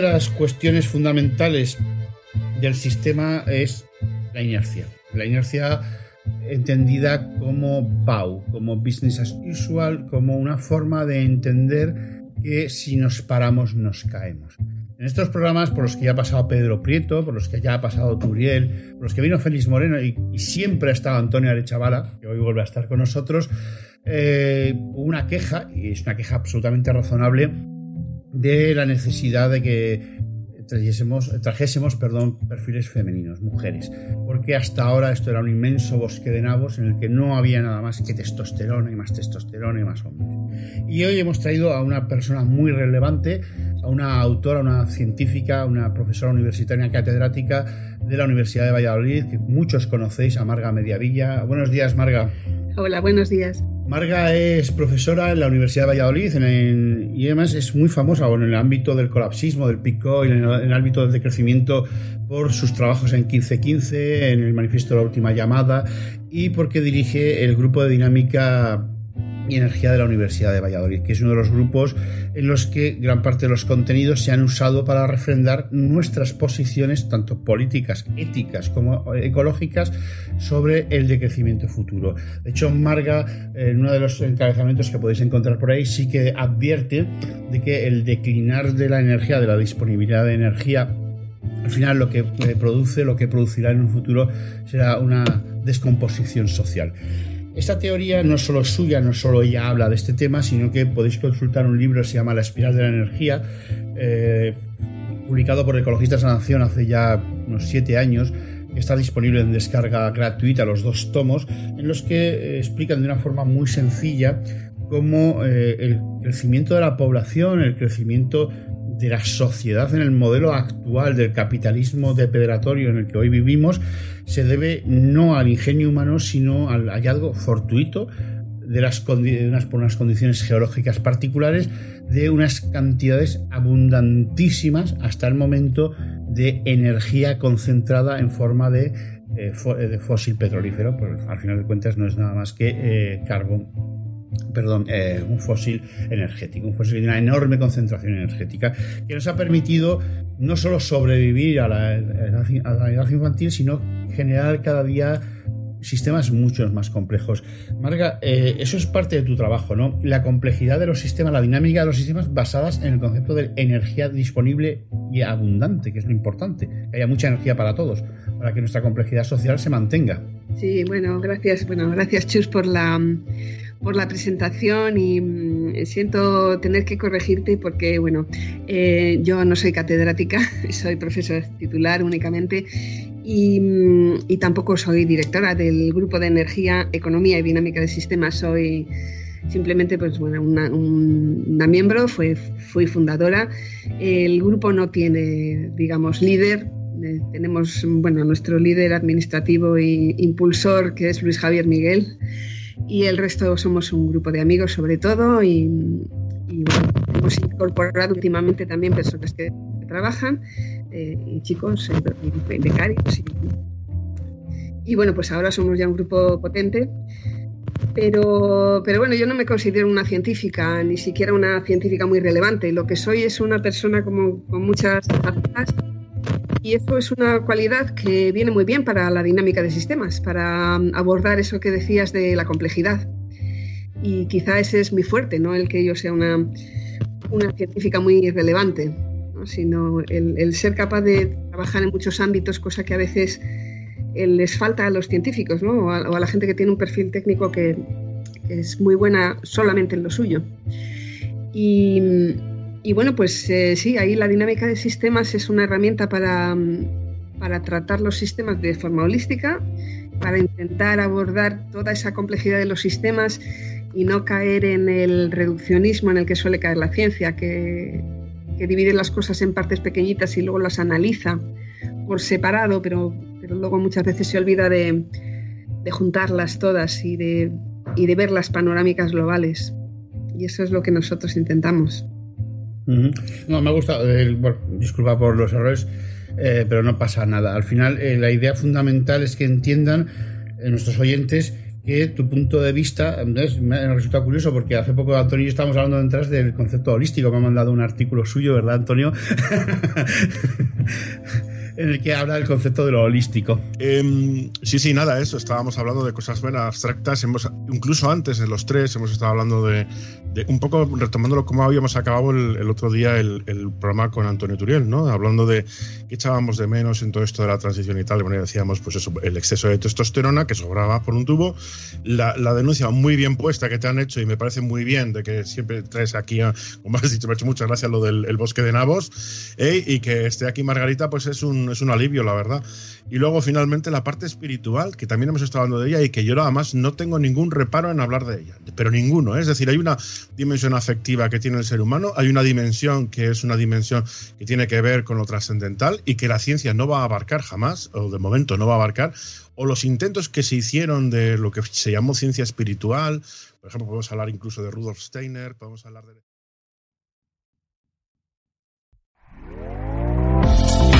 De las cuestiones fundamentales del sistema es la inercia. La inercia entendida como BAU, como business as usual, como una forma de entender que si nos paramos nos caemos. En estos programas por los que ya ha pasado Pedro Prieto, por los que ya ha pasado Turiel, por los que vino Félix Moreno y, y siempre ha estado Antonio Arechavala, que hoy vuelve a estar con nosotros, eh, una queja, y es una queja absolutamente razonable, de la necesidad de que trajésemos, perfiles femeninos, mujeres, porque hasta ahora esto era un inmenso bosque de nabos en el que no había nada más que testosterona y más testosterona y más hombres. Y hoy hemos traído a una persona muy relevante, a una autora, una científica, una profesora universitaria catedrática de la Universidad de Valladolid, que muchos conocéis, a Marga Mediavilla. Buenos días, Marga. Hola, buenos días. Marga es profesora en la Universidad de Valladolid en y además es muy famosa en el ámbito del colapsismo, del Bitcoin, en el, en el ámbito del decrecimiento por sus trabajos en 1515, en el manifiesto de la última llamada y porque dirige el grupo de dinámica y energía de la Universidad de Valladolid, que es uno de los grupos en los que gran parte de los contenidos se han usado para refrendar nuestras posiciones, tanto políticas, éticas como ecológicas, sobre el decrecimiento futuro. De hecho, Marga, en uno de los encabezamientos que podéis encontrar por ahí, sí que advierte de que el declinar de la energía, de la disponibilidad de energía, al final lo que produce, lo que producirá en un futuro será una descomposición social. Esta teoría no solo suya, no solo ella habla de este tema, sino que podéis consultar un libro que se llama La espiral de la energía, eh, publicado por Ecologistas de la Nación hace ya unos siete años, está disponible en descarga gratuita, los dos tomos, en los que eh, explican de una forma muy sencilla cómo eh, el crecimiento de la población, el crecimiento de la sociedad en el modelo actual del capitalismo depredatorio en el que hoy vivimos se debe no al ingenio humano, sino al hallazgo fortuito de unas, por unas condiciones geológicas particulares de unas cantidades abundantísimas hasta el momento de energía concentrada en forma de, eh, de fósil petrolífero, pero al final de cuentas no es nada más que eh, carbón perdón, eh, un fósil energético, un fósil de una enorme concentración energética que nos ha permitido no solo sobrevivir a la, edad, infantil, sino generar cada día sistemas mucho más complejos. Marga, eh, eso es parte de tu trabajo, ¿no? La complejidad de los sistemas, la dinámica de los sistemas basadas en el concepto de energía disponible y abundante, que es lo importante, que haya mucha energía para todos, para que nuestra complejidad social se mantenga. Sí, bueno, gracias, bueno, gracias Chus por la por la presentación y mmm, siento tener que corregirte porque, bueno, eh, yo no soy catedrática, soy profesora titular únicamente y, mmm, y, tampoco soy directora del Grupo de Energía, Economía y Dinámica de Sistemas, soy simplemente pues, bueno, una, un, una miembro, fui fundadora. El grupo no tiene, digamos, líder, eh, tenemos bueno, nuestro líder administrativo e impulsor, que es Luis Javier Miguel y el resto somos un grupo de amigos sobre todo y, bueno, hemos incorporado últimamente también personas que trabajan eh, y chicos eh, becarios y, y bueno, pues ahora somos ya un grupo potente pero, pero bueno, yo no me considero una científica, ni siquiera una científica muy relevante. Lo que soy es una persona como, con muchas facetas y eso es una cualidad que viene muy bien para la dinámica de sistemas, para um, abordar eso que decías de la complejidad. Y quizá ese es mi fuerte, no el que yo sea una, una científica muy relevante, sino el, el ser capaz de trabajar en muchos ámbitos, cosa que a veces les falta a los científicos ¿no? o, a, la gente que tiene un perfil técnico que, es muy buena solamente en lo suyo. Y, bueno, pues eh, sí, ahí la dinámica de sistemas es una herramienta para, para tratar los sistemas de forma holística, para intentar abordar toda esa complejidad de los sistemas y no caer en el reduccionismo en el que suele caer la ciencia, que, que divide las cosas en partes pequeñitas y luego las analiza por separado, pero pero luego muchas veces se olvida de, juntarlas todas y de, de ver las panorámicas globales. Y eso es lo que nosotros intentamos. No, me gusta, disculpa por los errores, eh, pero no pasa nada. Al final, eh, la idea fundamental es que entiendan eh, nuestros oyentes que tu punto de vista, me resulta curioso porque hace poco Antonio y yo estábamos hablando detrás del concepto holístico, me ha mandado un artículo suyo, ¿verdad, Antonio? en el que habla del concepto de lo holístico. Em, sí, sí, nada, eso. Estábamos hablando de cosas buenas, abstractas. Hemos, incluso antes de los tres, hemos estado hablando de, un poco retomándolo como habíamos acabado el, otro día el, programa con Antonio Turiel, ¿no? Hablando de qué echábamos de menos en todo esto de la transición y tal. Bueno, decíamos, pues eso, el exceso de testosterona que sobraba por un tubo, la, denuncia muy bien puesta que te han hecho y me parece muy bien de que siempre traes aquí, como has dicho, me ha hecho muchas gracias lo del bosque de Nabos, ¿eh? y que esté aquí Margarita, pues es un es un alivio, la verdad. Y luego finalmente la parte espiritual, que también hemos estado hablando de ella y que yo nada más no tengo ningún reparo en hablar de ella, pero ninguno. ¿eh? Es decir, hay una dimensión afectiva que tiene el ser humano, hay una dimensión que es una dimensión que tiene que ver con lo trascendental y que la ciencia no va a abarcar jamás, o de momento no va a abarcar, o los intentos que se hicieron de lo que se llamó ciencia espiritual, por ejemplo, podemos hablar incluso de Rudolf Steiner, podemos hablar de...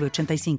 85